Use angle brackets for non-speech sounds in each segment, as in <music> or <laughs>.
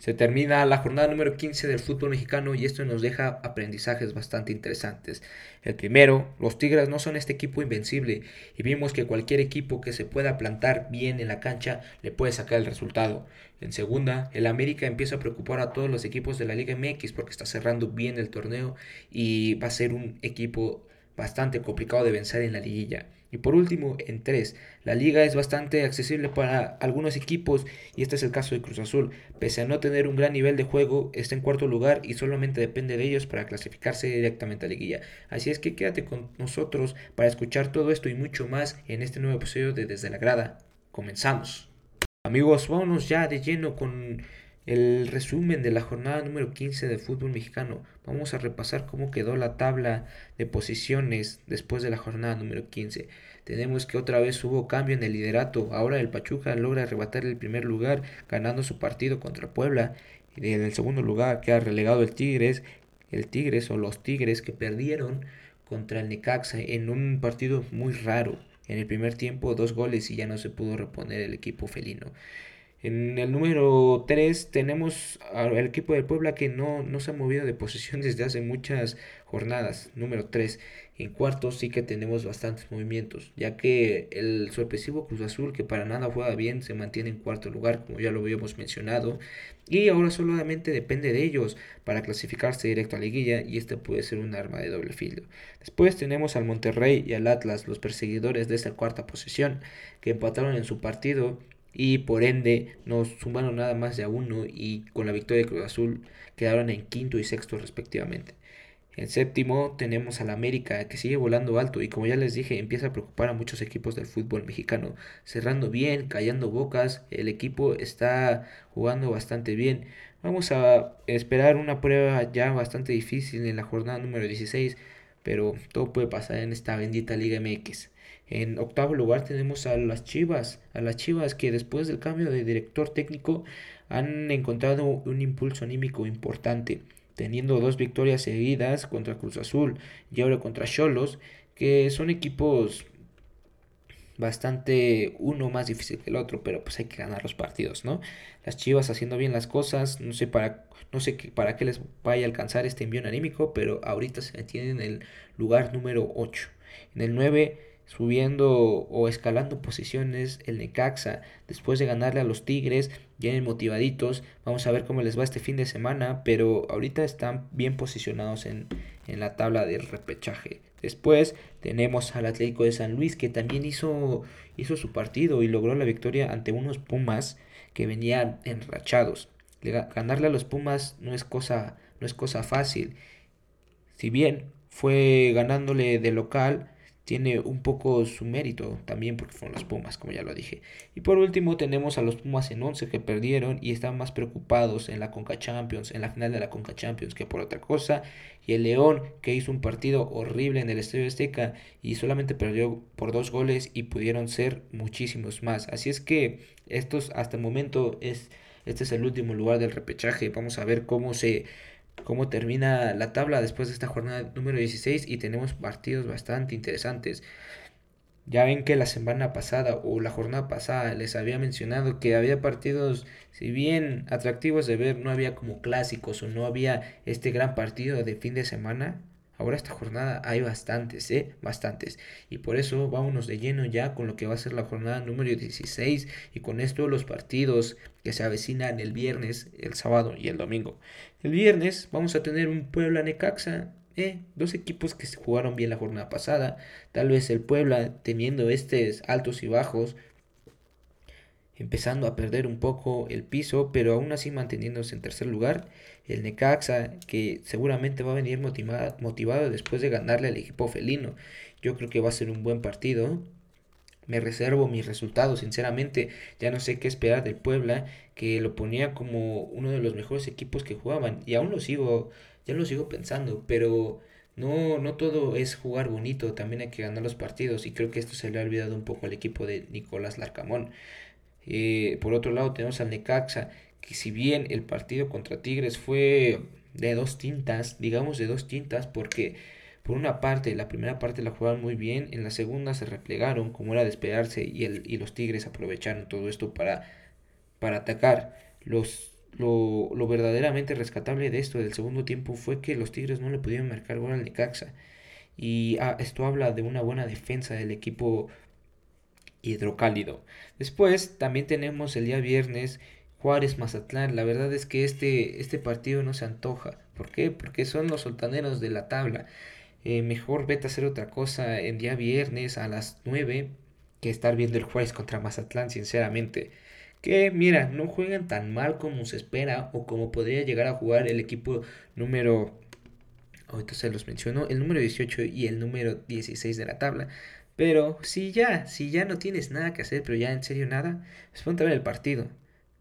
Se termina la jornada número 15 del fútbol mexicano y esto nos deja aprendizajes bastante interesantes. El primero, los Tigres no son este equipo invencible y vimos que cualquier equipo que se pueda plantar bien en la cancha le puede sacar el resultado. En segunda, el América empieza a preocupar a todos los equipos de la Liga MX porque está cerrando bien el torneo y va a ser un equipo bastante complicado de vencer en la liguilla. Y por último, en 3, la liga es bastante accesible para algunos equipos y este es el caso de Cruz Azul. Pese a no tener un gran nivel de juego, está en cuarto lugar y solamente depende de ellos para clasificarse directamente a la liguilla. Así es que quédate con nosotros para escuchar todo esto y mucho más en este nuevo episodio de Desde la Grada. Comenzamos. Amigos, vámonos ya de lleno con el resumen de la jornada número 15 de fútbol mexicano. Vamos a repasar cómo quedó la tabla de posiciones después de la jornada número 15. Tenemos que otra vez hubo cambio en el liderato. Ahora el Pachuca logra arrebatar el primer lugar ganando su partido contra Puebla. Y en el segundo lugar queda relegado el Tigres. El Tigres o los Tigres que perdieron contra el Necaxa en un partido muy raro. En el primer tiempo dos goles y ya no se pudo reponer el equipo felino. En el número 3 tenemos al equipo de Puebla que no, no se ha movido de posición <laughs> desde hace muchas jornadas. Número 3. En cuarto sí que tenemos bastantes movimientos, ya que el sorpresivo Cruz Azul, que para nada juega bien, se mantiene en cuarto lugar, como ya lo habíamos mencionado. Y ahora solamente depende de ellos para clasificarse directo a la liguilla y este puede ser un arma de doble filo. Después tenemos al Monterrey y al Atlas, los perseguidores de esta cuarta posición, que empataron en su partido y por ende nos sumaron nada más de a uno y con la victoria de Cruz Azul quedaron en quinto y sexto respectivamente. En séptimo tenemos al América que sigue volando alto y como ya les dije empieza a preocupar a muchos equipos del fútbol mexicano. Cerrando bien, callando bocas, el equipo está jugando bastante bien. Vamos a esperar una prueba ya bastante difícil en la jornada número 16, pero todo puede pasar en esta bendita Liga MX. En octavo lugar tenemos a las Chivas, a las Chivas que después del cambio de director técnico han encontrado un impulso anímico importante, teniendo dos victorias seguidas contra Cruz Azul y ahora contra Cholos, que son equipos bastante uno más difícil que el otro, pero pues hay que ganar los partidos, ¿no? Las Chivas haciendo bien las cosas, no sé para no sé para qué les vaya a alcanzar este envío anímico, pero ahorita se tienen en el lugar número 8. En el 9 subiendo o escalando posiciones el Necaxa después de ganarle a los Tigres vienen motivaditos. Vamos a ver cómo les va este fin de semana pero ahorita están bien posicionados en, en la tabla del repechaje. Después tenemos al Atlético de San Luis que también hizo, hizo su partido y logró la victoria ante unos Pumas que venían enrachados. Ganarle a los Pumas no es cosa no es cosa fácil. Si bien fue ganándole de local tiene un poco su mérito también porque fueron los Pumas, como ya lo dije. Y por último tenemos a los Pumas en 11 que perdieron y están más preocupados en la Conca Champions, en la final de la Conca Champions que por otra cosa. Y el León que hizo un partido horrible en el Estadio Azteca y solamente perdió por dos goles y pudieron ser muchísimos más. Así es que estos hasta el momento es este es el último lugar del repechaje. Vamos a ver cómo se cómo termina la tabla después de esta jornada número 16 y tenemos partidos bastante interesantes. Ya ven que la semana pasada o la jornada pasada les había mencionado que había partidos, si bien atractivos de ver, no había como clásicos o no había este gran partido de fin de semana. Ahora esta jornada hay bastantes, ¿eh? Bastantes. Y por eso vámonos de lleno ya con lo que va a ser la jornada número 16 y con esto los partidos que se avecinan el viernes, el sábado y el domingo. El viernes vamos a tener un Puebla Necaxa, ¿eh? Dos equipos que se jugaron bien la jornada pasada. Tal vez el Puebla teniendo estos altos y bajos empezando a perder un poco el piso, pero aún así manteniéndose en tercer lugar. El Necaxa, que seguramente va a venir motivado, después de ganarle al equipo felino. Yo creo que va a ser un buen partido. Me reservo mis resultados, sinceramente. Ya no sé qué esperar del Puebla, que lo ponía como uno de los mejores equipos que jugaban. Y aún lo sigo, ya lo sigo pensando, pero no, no todo es jugar bonito, también hay que ganar los partidos. Y creo que esto se le ha olvidado un poco al equipo de Nicolás Larcamón. Eh, por otro lado tenemos al Necaxa, que si bien el partido contra Tigres fue de dos tintas, digamos de dos tintas, porque por una parte, la primera parte la jugaron muy bien, en la segunda se replegaron, como era de esperarse, y, el, y los Tigres aprovecharon todo esto para, para atacar. Los, lo, lo, verdaderamente rescatable de esto del segundo tiempo fue que los Tigres no le pudieron marcar gol al Necaxa. Y ah, esto habla de una buena defensa del equipo hidrocálido. Después también tenemos el día viernes Juárez Mazatlán. La verdad es que este, este partido no se antoja. ¿Por qué? Porque son los soltaneros de la tabla. Eh, mejor vete a hacer otra cosa en día viernes a las 9 que estar viendo el Juárez contra Mazatlán, sinceramente. Que mira, no juegan tan mal como se espera o como podría llegar a jugar el equipo número ahorita se los menciono, el número 18 y el número 16 de la tabla. Pero si ya, si ya no tienes nada que hacer, pero ya en serio nada, pues ponte a ver el partido.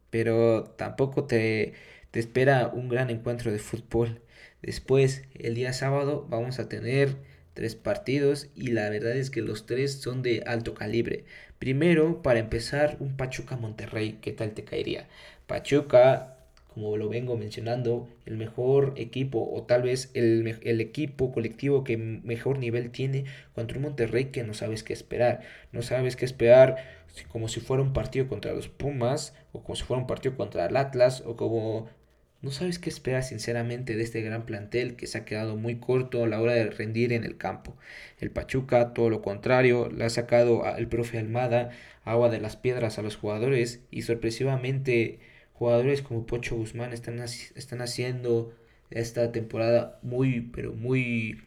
Pero tampoco te, te espera un gran encuentro de fútbol. Después, el día sábado, vamos a tener tres partidos y la verdad es que los tres son de alto calibre. Primero, para empezar, un Pachuca Monterrey, ¿qué tal te caería? Pachuca como lo vengo mencionando, el mejor equipo o tal vez el, el, equipo colectivo que mejor nivel tiene contra un Monterrey que no sabes qué esperar. No sabes qué esperar como si fuera un partido contra los Pumas o como si fuera un partido contra el Atlas o como... No sabes qué esperar sinceramente de este gran plantel que se ha quedado muy corto a la hora de rendir en el campo. El Pachuca, todo lo contrario, le ha sacado al profe Almada agua de las piedras a los jugadores y sorpresivamente Jugadores como Pocho Guzmán están, están haciendo esta temporada muy, pero muy,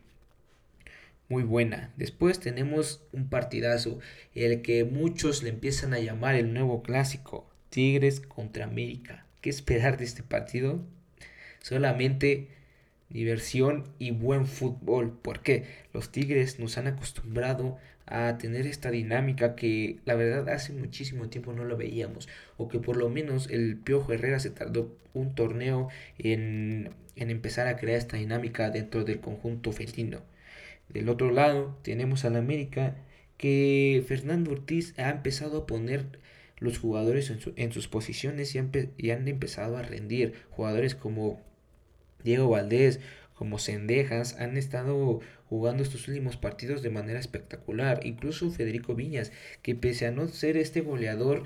muy buena. Después tenemos un partidazo, el que muchos le empiezan a llamar el nuevo clásico, Tigres contra América. ¿Qué esperar de este partido? Solamente diversión y buen fútbol. porque Los Tigres nos han acostumbrado a tener esta dinámica que la verdad hace muchísimo tiempo no lo veíamos o que por lo menos el Piojo Herrera se tardó un torneo en, en empezar a crear esta dinámica dentro del conjunto felino. Del otro lado tenemos al América que Fernando Ortiz ha empezado a poner los jugadores en, en sus posiciones y han, y han empezado a rendir. Jugadores como Diego Valdés, como Cendejas, han estado jugando estos últimos partidos de manera espectacular. Incluso Federico Viñas, que pese a no ser este goleador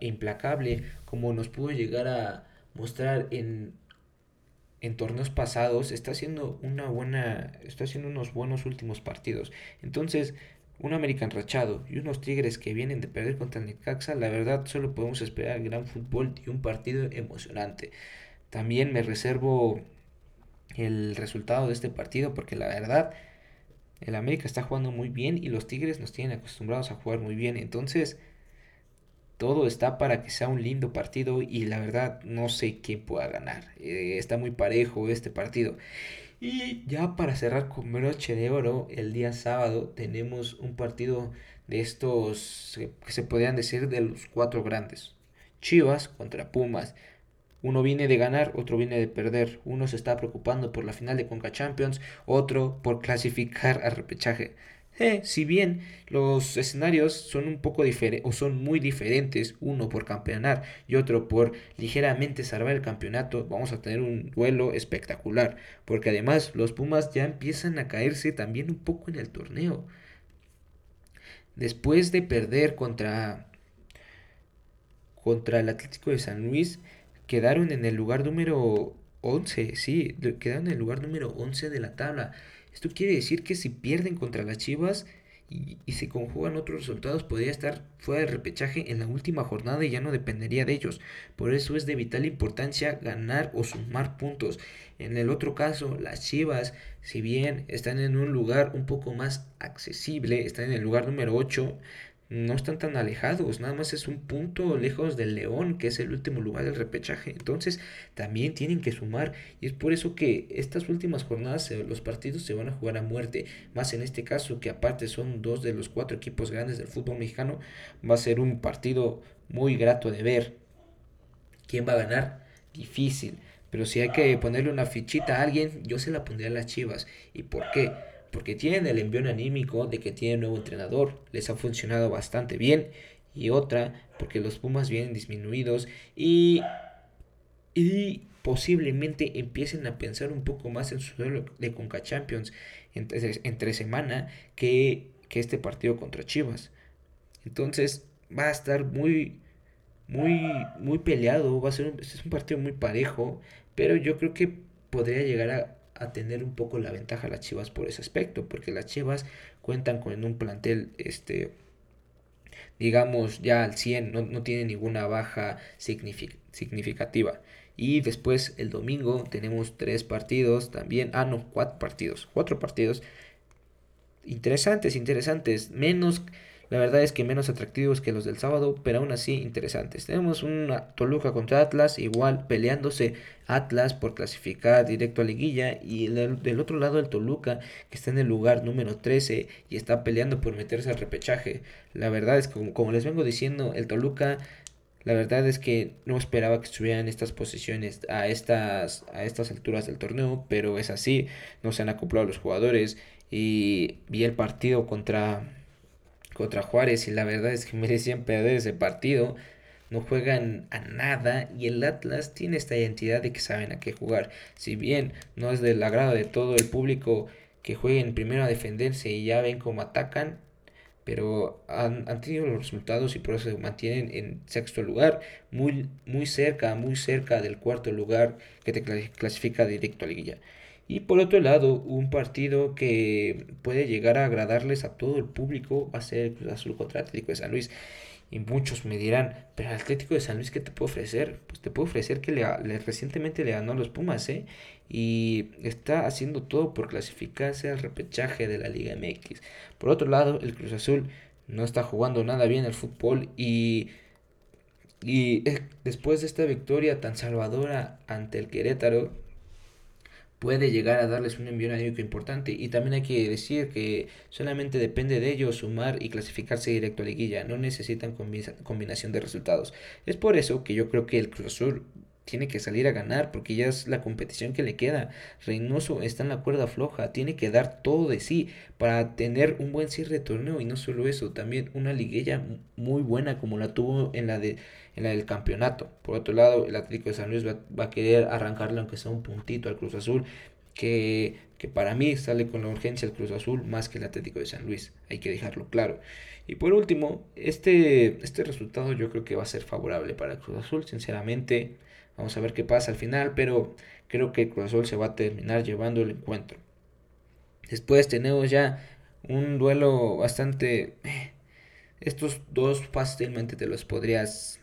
implacable como nos pudo llegar a mostrar en, en torneos pasados, está haciendo una buena, está haciendo unos buenos últimos partidos. Entonces, un American rachado y unos Tigres que vienen de perder contra Necaxa, la verdad solo podemos esperar gran fútbol y un partido emocionante. También me reservo el resultado de este partido porque la verdad el América está jugando muy bien y los Tigres nos tienen acostumbrados a jugar muy bien. Entonces, todo está para que sea un lindo partido y la verdad no sé quién pueda ganar. Eh, está muy parejo este partido. Y ya para cerrar con broche de oro, el día sábado tenemos un partido de estos que se podrían decir de los cuatro grandes. Chivas contra Pumas. Uno viene de ganar, otro viene de perder. Uno se está preocupando por la final de Conca Champions, otro por clasificar al repechaje. Eh, si bien los escenarios son un poco diferentes o son muy diferentes, uno por campeonar y otro por ligeramente salvar el campeonato, vamos a tener un duelo espectacular, porque además los Pumas ya empiezan a caerse también un poco en el torneo. Después de perder contra contra el Atlético de San Luis, quedaron en el lugar número 11, sí, quedaron en el lugar número 11 de la tabla. Esto quiere decir que si pierden contra las Chivas y, se conjugan otros resultados, podría estar fuera de repechaje en la última jornada y ya no dependería de ellos. Por eso es de vital importancia ganar o sumar puntos. En el otro caso, las Chivas, si bien están en un lugar un poco más accesible, están en el lugar número 8, no están tan alejados, nada más es un punto lejos del León, que es el último lugar del repechaje. Entonces también tienen que sumar y es por eso que estas últimas jornadas los partidos se van a jugar a muerte. Más en este caso que aparte son dos de los cuatro equipos grandes del fútbol mexicano, va a ser un partido muy grato de ver. ¿Quién va a ganar? Difícil. Pero si hay que ponerle una fichita a alguien, yo se la pondría a las Chivas. ¿Y por qué? Porque tienen el envío anímico de que tienen nuevo entrenador, les ha funcionado bastante bien, y otra porque los Pumas vienen disminuidos y, y posiblemente empiecen a pensar un poco más en su duelo de Conca Champions entre, entre semana que, que este partido contra Chivas. Entonces va a estar muy muy, muy peleado, va a ser es un partido muy parejo, pero yo creo que podría llegar a, a tener un poco la ventaja las Chivas por ese aspecto, porque las Chivas cuentan con un plantel este digamos ya al 100, no, no tiene ninguna baja significativa. Y después el domingo tenemos tres partidos también, ah no, cuatro partidos, cuatro partidos interesantes, interesantes, menos la verdad es que menos atractivos que los del sábado, pero aún así interesantes. Tenemos una Toluca contra Atlas, igual peleándose Atlas por clasificar directo a liguilla y del, otro lado el Toluca que está en el lugar número 13 y está peleando por meterse al repechaje. La verdad es que como, les vengo diciendo, el Toluca la verdad es que no esperaba que estuvieran estas posiciones a estas, a estas alturas del torneo, pero es así, no se han acoplado los jugadores y vi el partido contra contra Juárez y la verdad es que <laughs> merecían perder ese partido. No juegan a nada y el Atlas tiene esta identidad de que saben a qué jugar. Si bien no es del agrado de todo el público que jueguen primero a defenderse y ya ven cómo atacan, pero han, tenido los resultados y por eso se mantienen en sexto lugar, muy, muy cerca, muy cerca del cuarto lugar que te clasifica directo a liguilla. Y por otro lado, un partido que puede llegar a agradarles a todo el público va a ser el Cruz Azul contra Atlético de San Luis. Y muchos me dirán, pero el Atlético de San Luis, ¿qué te puede ofrecer? Pues te puede ofrecer que le, recientemente le ganó a los Pumas, ¿eh? Y está haciendo todo por clasificarse al repechaje de la Liga MX. Por otro lado, el Cruz Azul no está jugando nada bien el fútbol y, y eh, después de esta victoria tan salvadora ante el Querétaro, puede llegar a darles un envío anímico importante. Y también hay que decir que solamente depende de ellos sumar y clasificarse directo a liguilla. No necesitan combinación de resultados. Es por eso que yo creo que el Cruz tiene que salir a ganar porque ya es la competición que le queda. Reynoso está en la cuerda floja, tiene que dar todo de sí para tener un buen cierre de torneo y no solo eso, también una liguilla muy buena como la tuvo en la de en la del campeonato. Por otro lado, el Atlético de San Luis va, a querer arrancarle aunque sea un puntito al Cruz Azul, que, que para mí sale con la urgencia el Cruz Azul más que el Atlético de San Luis. Hay que dejarlo claro. Y por último, este, este resultado yo creo que va a ser favorable para el Cruz Azul, sinceramente. Vamos a ver qué pasa al final, pero creo que el Cruz se va a terminar llevando el encuentro. Después tenemos ya un duelo bastante... Eh, estos dos fácilmente te los podrías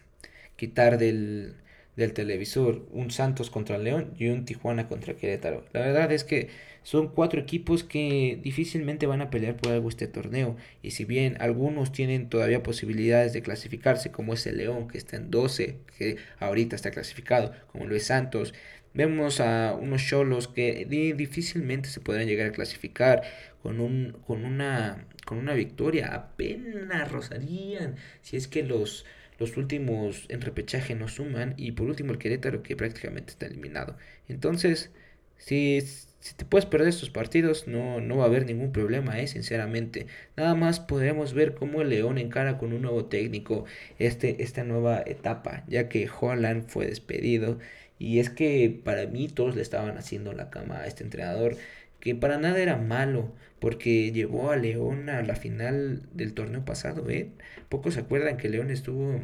quitar del, del televisor. Un Santos contra León y un Tijuana contra Querétaro. La verdad es que son cuatro equipos que difícilmente van a pelear por algo este torneo. Y si bien algunos tienen todavía posibilidades de clasificarse, como es el León, que está en 12, que ahorita está clasificado, como lo es Santos, vemos a unos cholos que difícilmente se podrán llegar a clasificar con, un, con, una, con una victoria. Apenas rozarían si es que los los últimos en repechaje no suman y por último el Querétaro que prácticamente está eliminado. Entonces, si, si te puedes perder estos partidos, no, no va a haber ningún problema, ¿eh? sinceramente. Nada más podremos ver cómo el León encara con un nuevo técnico este, esta nueva etapa, ya que Holland fue despedido. Y es que para mí todos le estaban haciendo la cama a este entrenador que para nada era malo, porque llevó a León a la final del torneo pasado, ¿eh? Pocos se acuerdan que León estuvo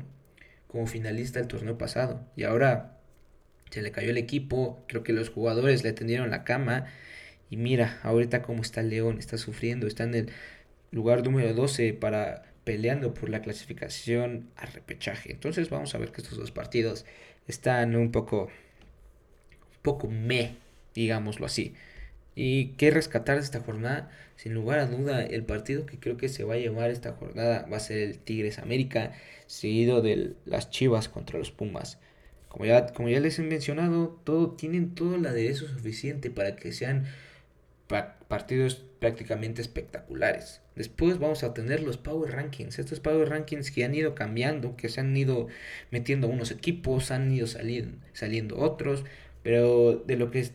como finalista el torneo pasado y ahora se le cayó el equipo, creo que los jugadores le tendieron la cama y mira, ahorita cómo está León, está sufriendo, está en el lugar número 12 para peleando por la clasificación a repechaje. Entonces vamos a ver que estos dos partidos están un poco un poco me, digámoslo así. ¿Y qué rescatar de esta jornada? Sin lugar a duda, el partido que creo que se va a llevar esta jornada va a ser el Tigres América, seguido de las Chivas contra los Pumas. Como ya, como ya les he mencionado, todo, tienen todo el aderezo suficiente para que sean partidos prácticamente espectaculares. Después vamos a tener los Power Rankings. Estos Power Rankings que han ido cambiando, que se han ido metiendo unos equipos, han ido saliendo, saliendo otros. Pero de lo que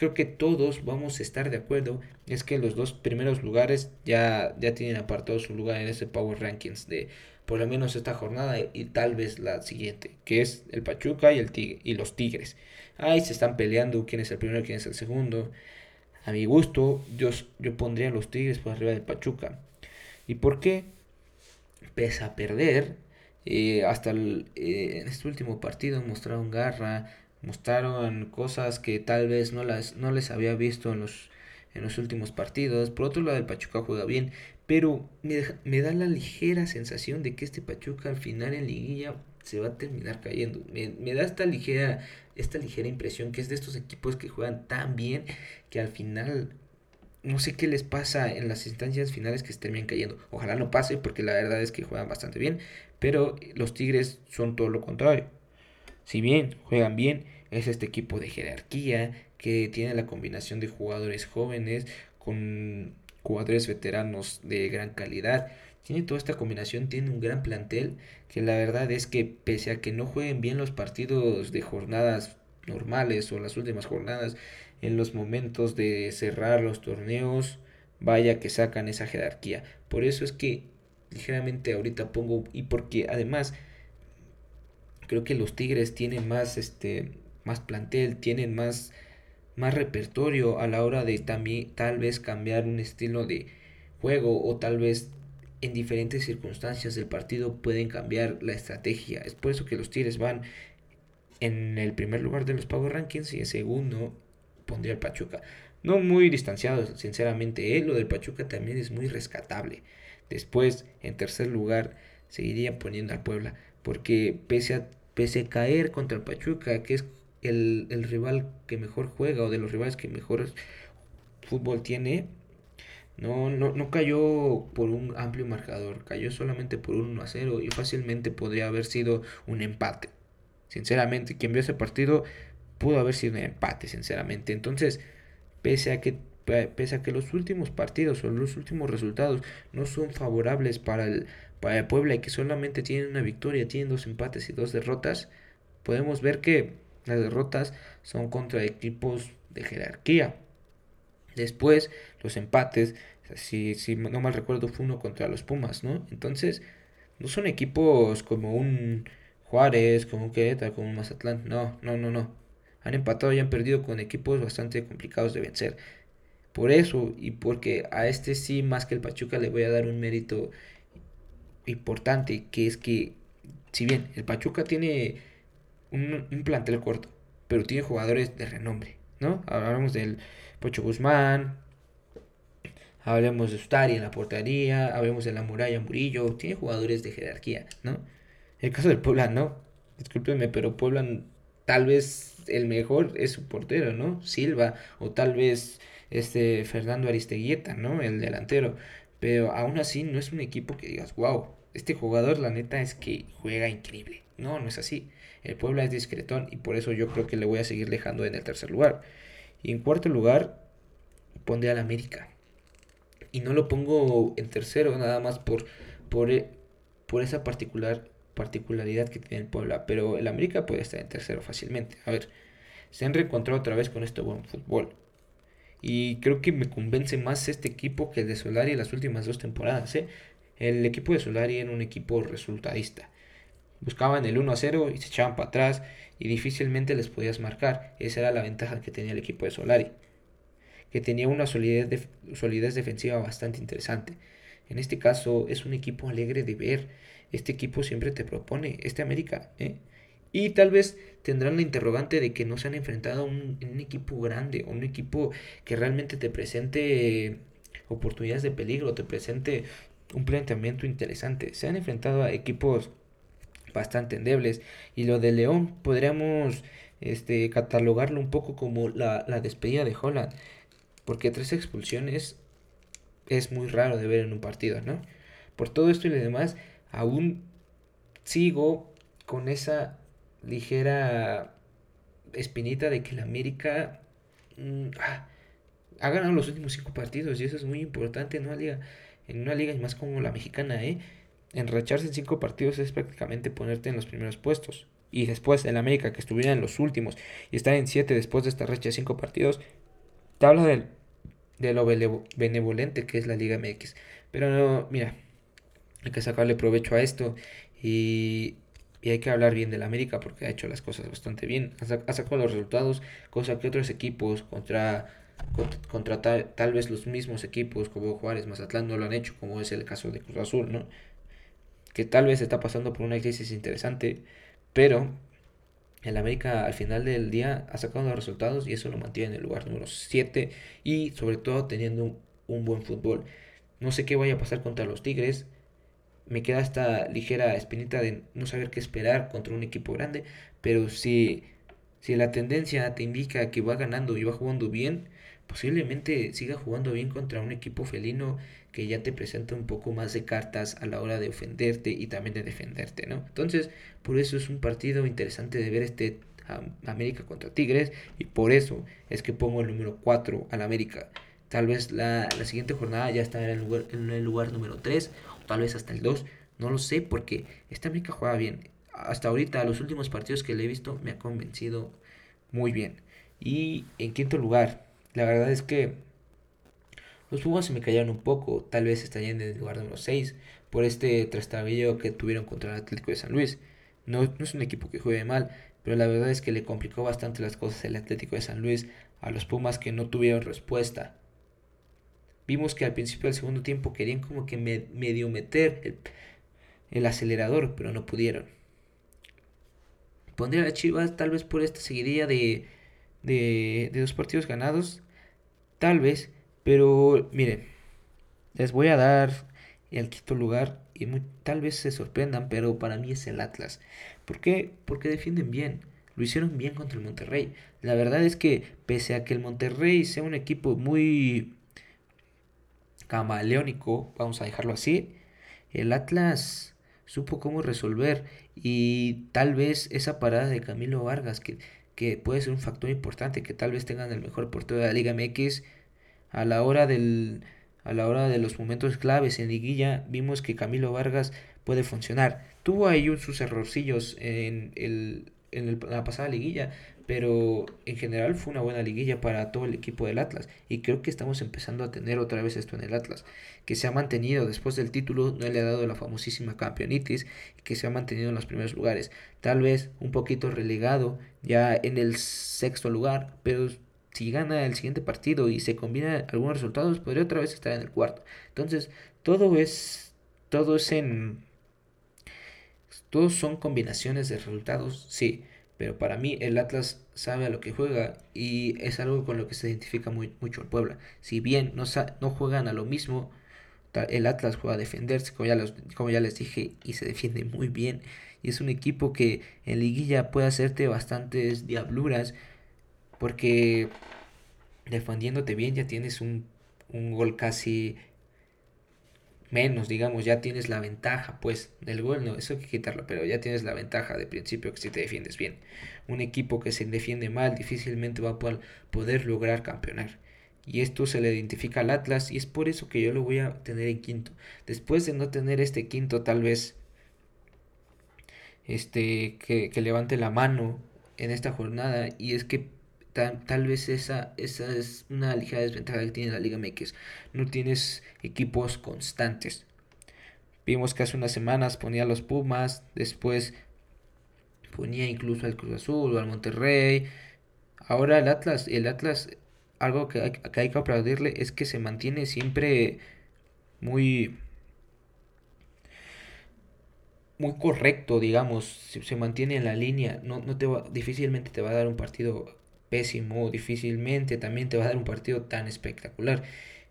creo que todos vamos a estar de acuerdo es que los dos primeros lugares ya, ya tienen apartado su lugar en ese Power Rankings de por lo menos esta jornada y tal vez la siguiente, que es el Pachuca y, el tigre, y los Tigres. Ahí se están peleando quién es el primero, quién es el segundo. A mi gusto, yo, yo pondría los Tigres por arriba del Pachuca. ¿Y por qué? Pese a perder, Eh, hasta el, eh, en este último partido mostraron garra, mostraron cosas que tal vez no, las, no les había visto en los, en los últimos partidos. Por otro lado, el Pachuca juega bien, pero me, me, da la ligera sensación de que este Pachuca al final en liguilla se va a terminar cayendo. Me, me, da esta ligera, esta ligera impresión que es de estos equipos que juegan tan bien que al final no sé qué les pasa en las instancias finales que se terminan cayendo. Ojalá no pase porque la verdad es que juegan bastante bien, pero los Tigres son todo lo contrario. Si bien juegan bien, es este equipo de jerarquía que tiene la combinación de jugadores jóvenes con jugadores veteranos de gran calidad. Tiene toda esta combinación, tiene un gran plantel que la verdad es que pese a que no jueguen bien los partidos de jornadas normales o las últimas jornadas, en los momentos de cerrar los torneos, vaya que sacan esa jerarquía. Por eso es que ligeramente ahorita pongo y porque además creo que los Tigres tienen más este más plantel, tienen más más repertorio a la hora de también tal vez cambiar un estilo de juego o tal vez en diferentes circunstancias del partido pueden cambiar la estrategia. Es por eso que los Tigres van en el primer lugar de los Power Rankings y en segundo pondría el Pachuca. No muy distanciado, sinceramente. ¿eh? Lo del Pachuca también es muy rescatable. Después, en tercer lugar, seguiría poniendo al Puebla. Porque pese a, pese a caer contra el Pachuca, que es el, el rival que mejor juega o de los rivales que mejor fútbol tiene, no, no, no cayó por un amplio marcador, cayó solamente por un 1 a 0 y fácilmente podría haber sido un empate. Sinceramente, quien vio ese partido pudo haber sido un empate, sinceramente. Entonces, pese a que pese a que los últimos partidos o los últimos resultados no son favorables para el, para el Puebla y que solamente tienen una victoria, tienen dos empates y dos derrotas, podemos ver que las derrotas son contra equipos de jerarquía. Después, los empates, si, si no mal recuerdo, fue uno contra los Pumas, ¿no? Entonces, no son equipos como un Juárez, como un Querétaro, como un Mazatlán. No, no, no, no. Han empatado y han perdido con equipos bastante complicados de vencer. Por eso, y porque a este sí, más que el Pachuca, le voy a dar un mérito importante, que es que, si bien el Pachuca tiene un, un plantel corto, pero tiene jugadores de renombre, ¿no? Hablamos del Pocho Guzmán, hablemos de Ustari en la portería, hablemos de la muralla Murillo, tiene jugadores de jerarquía, ¿no? El caso del Puebla, no. Discúlpenme, pero Puebla tal vez el mejor es su portero, ¿no? Silva, o tal vez este Fernando Aristeguieta, ¿no? El delantero. Pero aún así no es un equipo que digas, wow, este jugador la neta es que juega increíble. No, no es así. El Puebla es discretón y por eso yo creo que le voy a seguir dejando en el tercer lugar. Y en cuarto lugar, pondré al América. Y no lo pongo en tercero nada más por, por, por esa particular particularidad que tiene el Puebla, pero el América puede estar en tercero fácilmente. A ver, se han reencontrado otra vez con este buen fútbol. Y creo que me convence más este equipo que el de Solari en las últimas dos temporadas. ¿eh? El equipo de Solari era un equipo resultadista. Buscaban el 1 a 0 y se echaban para atrás y difícilmente les podías marcar. Esa era la ventaja que tenía el equipo de Solari. Que tenía una solidez, solidez defensiva bastante interesante. En este caso es un equipo alegre de ver este equipo siempre te propone, este América. ¿eh? Y tal vez tendrán la interrogante de que no se han enfrentado a un, equipo grande, un equipo que realmente te presente oportunidades de peligro, te presente un planteamiento interesante. Se han enfrentado a equipos bastante endebles. Y lo de León podríamos este, catalogarlo un poco como la, la despedida de Holland. Porque tres expulsiones es muy raro de ver en un partido, ¿no? Por todo esto y lo demás, aún sigo con esa ligera espinita de que la América mm, ah, ha ganado los últimos cinco partidos y eso es muy importante en una liga, en una liga más como la mexicana, ¿eh? Enracharse en cinco partidos es prácticamente ponerte en los primeros puestos. Y después el América, que estuviera en los últimos y estar en siete después de esta racha de cinco partidos, te habla del, de lo benevolente que es la Liga MX. Pero no, mira, hay que sacarle provecho a esto y, hay que hablar bien del América porque ha hecho las cosas bastante bien. Ha, sacado los resultados, cosa que otros equipos contra, contra, tal, vez los mismos equipos como Juárez, Mazatlán no lo han hecho, como es el caso de Cruz Azul, ¿no? que tal vez está pasando por una crisis interesante, pero el América al final del día ha sacado los resultados y eso lo mantiene en el lugar número 7 y sobre todo teniendo un, un buen fútbol. No sé qué vaya a pasar contra los Tigres. Me queda esta ligera espinita de no saber qué esperar contra un equipo grande, pero si, si la tendencia te indica que va ganando y va jugando bien, posiblemente siga jugando bien contra un equipo felino que ya te presenta un poco más de cartas a la hora de ofenderte y también de defenderte, ¿no? Entonces, por eso es un partido interesante de ver este América contra Tigres y por eso es que pongo el número 4 al América. Tal vez la, siguiente jornada ya estará en el, lugar, en el lugar número 3 o tal vez hasta el 2. No lo sé porque esta América juega bien. Hasta ahorita, los últimos partidos que le he visto me ha convencido muy bien. Y en quinto lugar, la verdad es que los Pumas se me cayeron un poco, tal vez estarían en el lugar número 6 por este trastabillo que tuvieron contra el Atlético de San Luis. No, no, es un equipo que juegue mal, pero la verdad es que le complicó bastante las cosas el Atlético de San Luis a los Pumas que no tuvieron respuesta. Vimos que al principio del segundo tiempo querían como que medio meter el, el acelerador, pero no pudieron. Pondría a Chivas tal vez por esta seguidilla de, de, de dos partidos ganados, tal vez, pero miren, les voy a dar el quinto lugar y tal vez se sorprendan, pero para mí es el Atlas. ¿Por qué? Porque defienden bien. Lo hicieron bien contra el Monterrey. La verdad es que pese a que el Monterrey sea un equipo muy camaleónico, vamos a dejarlo así, el Atlas supo cómo resolver y tal vez esa parada de Camilo Vargas que, que puede ser un factor importante, que tal vez tengan el mejor portero de la Liga MX a la hora del a la hora de los momentos claves en liguilla vimos que Camilo Vargas puede funcionar. Tuvo ahí sus errorcillos en, el, en la pasada liguilla, pero en general fue una buena liguilla para todo el equipo del Atlas y creo que estamos empezando a tener otra vez esto en el Atlas, que se ha mantenido después del título, no le ha dado la famosísima campeonitis, que se ha mantenido en los primeros lugares, tal vez un poquito relegado ya en el sexto lugar, pero si gana el siguiente partido y se combina algunos resultados, podría otra vez estar en el cuarto. Entonces, todo es, todo es en, todos son combinaciones de resultados, sí, pero para mí el Atlas sabe a lo que juega y es algo con lo que se identifica muy, mucho el Puebla. Si bien no, no juegan a lo mismo, el Atlas juega a defenderse, como ya, como ya les dije, y se defiende muy bien. Y es un equipo que en liguilla puede hacerte bastantes diabluras porque defendiéndote bien ya tienes un, gol casi menos, digamos, ya tienes la ventaja, pues, del gol, no, eso hay que quitarlo, pero ya tienes la ventaja de principio que si te defiendes bien. Un equipo que se defiende mal difícilmente va a poder lograr campeonar. Y esto se le identifica al Atlas y es por eso que yo lo voy a tener en quinto. Después de no tener este quinto, tal vez, este, que, que levante la mano en esta jornada y es que Tal, vez esa, esa es una ligera desventaja que tiene la Liga MX. No tienes equipos constantes. Vimos que hace unas semanas ponía a los Pumas, después ponía incluso al Cruz Azul o al Monterrey. Ahora el Atlas, el Atlas, algo que hay que, hay que aplaudirle es que se mantiene siempre muy muy correcto, digamos, se, se mantiene en la línea, no, no te va, difícilmente te va a dar un partido pésimo, difícilmente también te va a dar un partido tan espectacular.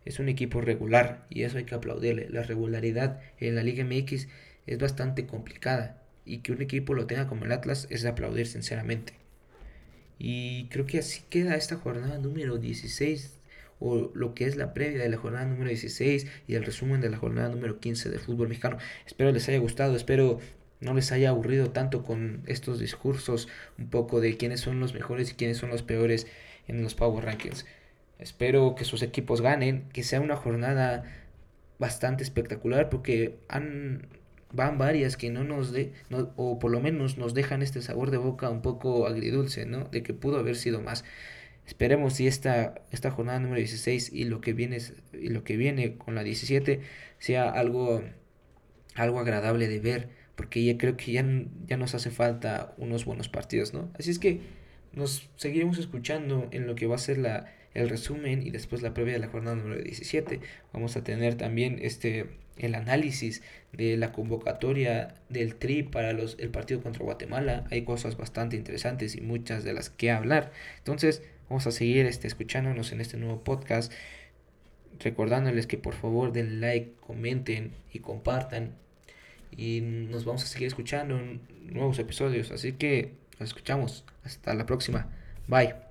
Es un equipo regular y eso hay que aplaudirle. La regularidad en la Liga MX es bastante complicada y que un equipo lo tenga como el Atlas es de aplaudir sinceramente. Y creo que así queda esta jornada número 16 o lo que es la previa de la jornada número 16 y el resumen de la jornada número 15 del fútbol mexicano. Espero les haya gustado, espero no les haya aburrido tanto con estos discursos un poco de quiénes son los mejores y quiénes son los peores en los Power Rankings. Espero que sus equipos ganen, que sea una jornada bastante espectacular porque han van varias que no nos de o por lo menos nos dejan este sabor de boca un poco agridulce, ¿no? De que pudo haber sido más. Esperemos si esta, esta jornada número 16 y lo que viene y lo que viene con la 17 sea algo algo agradable de ver porque ya creo que ya, ya nos hace falta unos buenos partidos, ¿no? Así es que nos seguiremos escuchando en lo que va a ser la, el resumen y después la previa de la jornada número 17. Vamos a tener también este el análisis de la convocatoria del TRI para los, el partido contra Guatemala. Hay cosas bastante interesantes y muchas de las que hablar. Entonces, vamos a seguir este, escuchándonos en este nuevo podcast. Recordándoles que por favor den like, comenten y compartan. Y nos vamos a seguir escuchando en nuevos episodios. Así que nos escuchamos. Hasta la próxima. Bye.